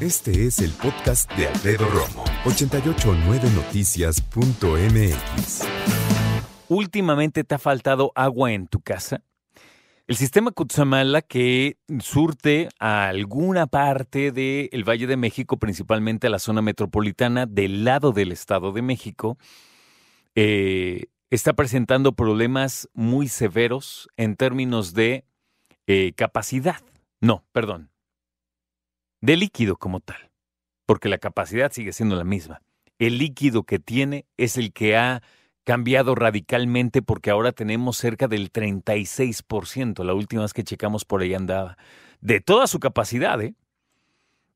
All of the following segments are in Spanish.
Este es el podcast de Alfredo Romo. 889noticias.mx últimamente te ha faltado agua en tu casa? El sistema Cutzamala que surte a alguna parte del Valle de México, principalmente a la zona metropolitana del lado del Estado de México, eh, está presentando problemas muy severos en términos de eh, capacidad. No, perdón. De líquido como tal, porque la capacidad sigue siendo la misma. El líquido que tiene es el que ha cambiado radicalmente porque ahora tenemos cerca del 36%, la última vez que checamos por ahí andaba, de toda su capacidad. ¿eh?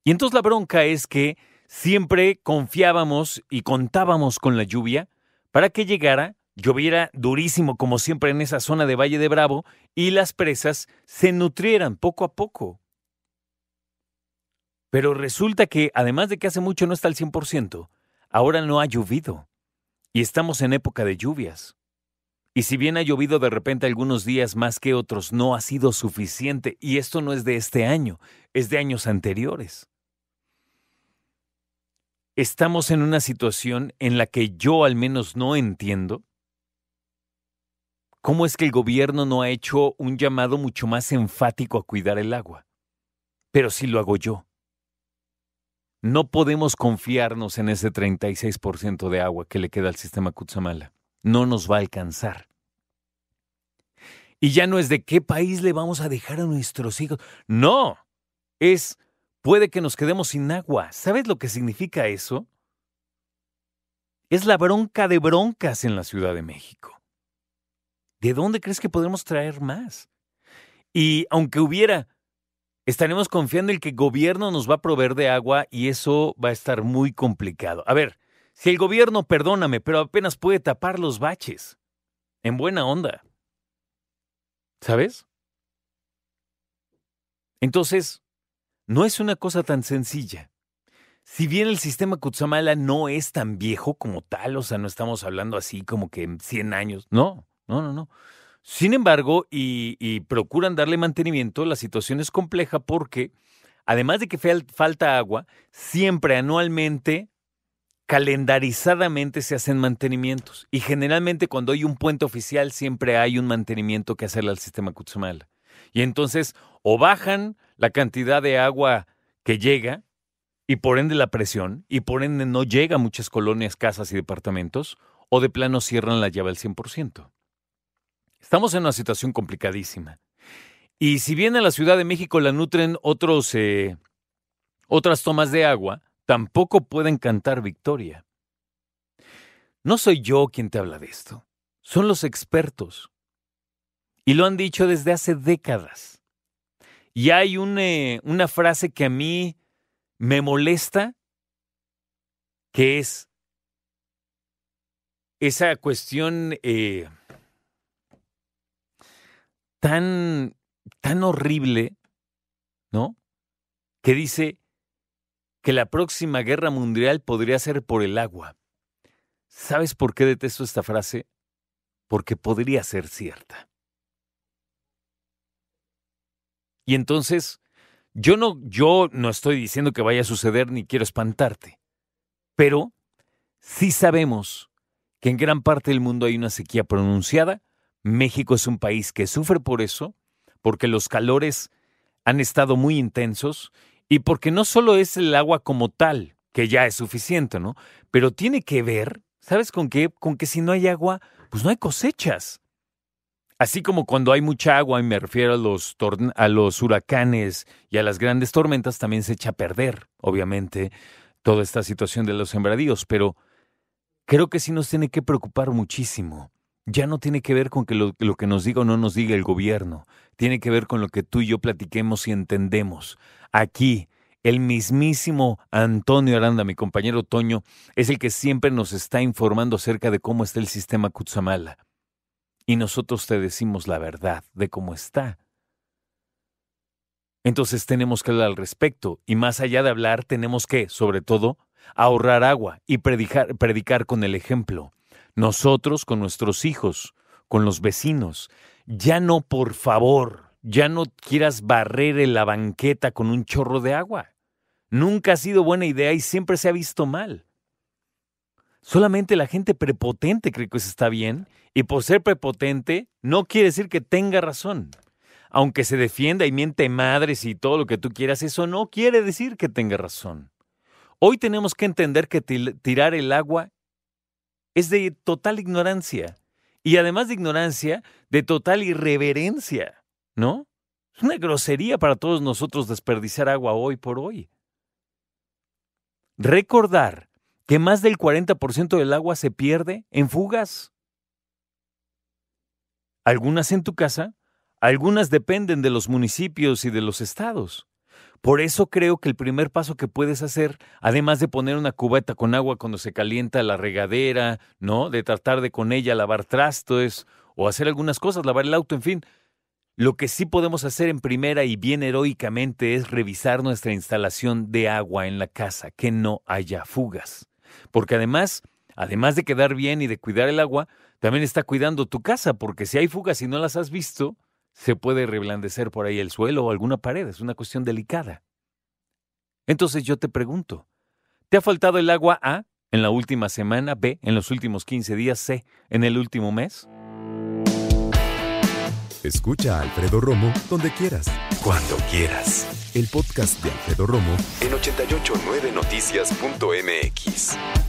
Y entonces la bronca es que siempre confiábamos y contábamos con la lluvia para que llegara, lloviera durísimo como siempre en esa zona de Valle de Bravo y las presas se nutrieran poco a poco. Pero resulta que, además de que hace mucho no está al 100%, ahora no ha llovido. Y estamos en época de lluvias. Y si bien ha llovido de repente algunos días más que otros, no ha sido suficiente. Y esto no es de este año, es de años anteriores. Estamos en una situación en la que yo al menos no entiendo cómo es que el gobierno no ha hecho un llamado mucho más enfático a cuidar el agua. Pero sí lo hago yo. No podemos confiarnos en ese 36% de agua que le queda al sistema Kutsamala. No nos va a alcanzar. Y ya no es de qué país le vamos a dejar a nuestros hijos. No, es puede que nos quedemos sin agua. ¿Sabes lo que significa eso? Es la bronca de broncas en la Ciudad de México. ¿De dónde crees que podemos traer más? Y aunque hubiera estaremos confiando en que el gobierno nos va a proveer de agua y eso va a estar muy complicado. A ver, si el gobierno, perdóname, pero apenas puede tapar los baches. En buena onda. ¿Sabes? Entonces, no es una cosa tan sencilla. Si bien el sistema Kutsamala no es tan viejo como tal, o sea, no estamos hablando así como que en 100 años, no, no, no, no. Sin embargo, y, procuran darle mantenimiento, la situación es compleja porque, además de que falta agua, siempre anualmente, calendarizadamente se hacen mantenimientos. Y generalmente cuando hay un puente oficial, siempre hay un mantenimiento que hacerle al sistema Cutzamala. Y entonces, o bajan la cantidad de agua que llega, y por ende la presión, y por ende no llega a muchas colonias, casas y departamentos, o de plano cierran la llave al 100%. Estamos en una situación complicadísima. Y si bien en la Ciudad de México la nutren otros, eh, otras tomas de agua, tampoco pueden cantar victoria. No soy yo quien te habla de esto, son los expertos. Y lo han dicho desde hace décadas. Y hay eh, una frase que a mí me molesta, que es esa cuestión eh, tan, tan horrible, ¿no? Que dice que la próxima guerra mundial podría ser por el agua. ¿Sabes por qué detesto esta frase? Porque podría ser cierta. Y entonces, yo no, yo no estoy diciendo que vaya a suceder ni quiero espantarte, pero sí sabemos que en gran parte del mundo hay una sequía pronunciada México es un país que sufre por eso, porque los calores han estado muy intensos y porque no solo es el agua como tal, que ya es suficiente, ¿no? Pero tiene que ver, ¿sabes con qué? Con que si no hay agua, pues no hay cosechas. Así como cuando hay mucha agua, y me refiero a los, a los huracanes y a las grandes tormentas, también se echa a perder, obviamente, toda esta situación de los sembradíos, pero creo que sí nos tiene que preocupar muchísimo ya no tiene que ver con que lo, que nos diga o no nos diga el gobierno, tiene que ver con lo que tú y yo platiquemos y entendemos. Aquí, el mismísimo Antonio Aranda, mi compañero Toño, es el que siempre nos está informando acerca de cómo está el sistema Kutsamala. Y nosotros te decimos la verdad de cómo está. Entonces tenemos que hablar al respecto. Y más allá de hablar, tenemos que, sobre todo, ahorrar agua y predicar, predicar con el ejemplo. Nosotros con nuestros hijos, con los vecinos. Ya no, por favor, ya no quieras barrer en la banqueta con un chorro de agua. Nunca ha sido buena idea y siempre se ha visto mal. Solamente la gente prepotente cree que eso está bien y por ser prepotente no quiere decir que tenga razón. Aunque se defienda y miente madres y todo lo que tú quieras, eso no quiere decir que tenga razón. Hoy tenemos que entender que tirar el agua es de total ignorancia y además de ignorancia, de total irreverencia, ¿no? Es una grosería para todos nosotros desperdiciar agua hoy por hoy. Recordar que más del 40% del agua se pierde en fugas. Algunas en tu casa, algunas dependen de los municipios y de los estados. Por eso creo que el primer paso que puedes hacer, además de poner una cubeta con agua cuando se calienta la regadera, ¿no? De tratar de con ella lavar trastos o hacer algunas cosas, lavar el auto, en fin, lo que sí podemos hacer en primera y bien heroicamente es revisar nuestra instalación de agua en la casa, que no haya fugas. Porque además, además de quedar bien y de cuidar el agua, también está cuidando tu casa, porque si hay fugas y no las has visto, se puede reblandecer por ahí el suelo o alguna pared, es una cuestión delicada. Entonces yo te pregunto, ¿te ha faltado el agua A en la última semana, B en los últimos 15 días, C en el último mes? Escucha a Alfredo Romo donde quieras. Cuando quieras. El podcast de Alfredo Romo en 889noticias.mx.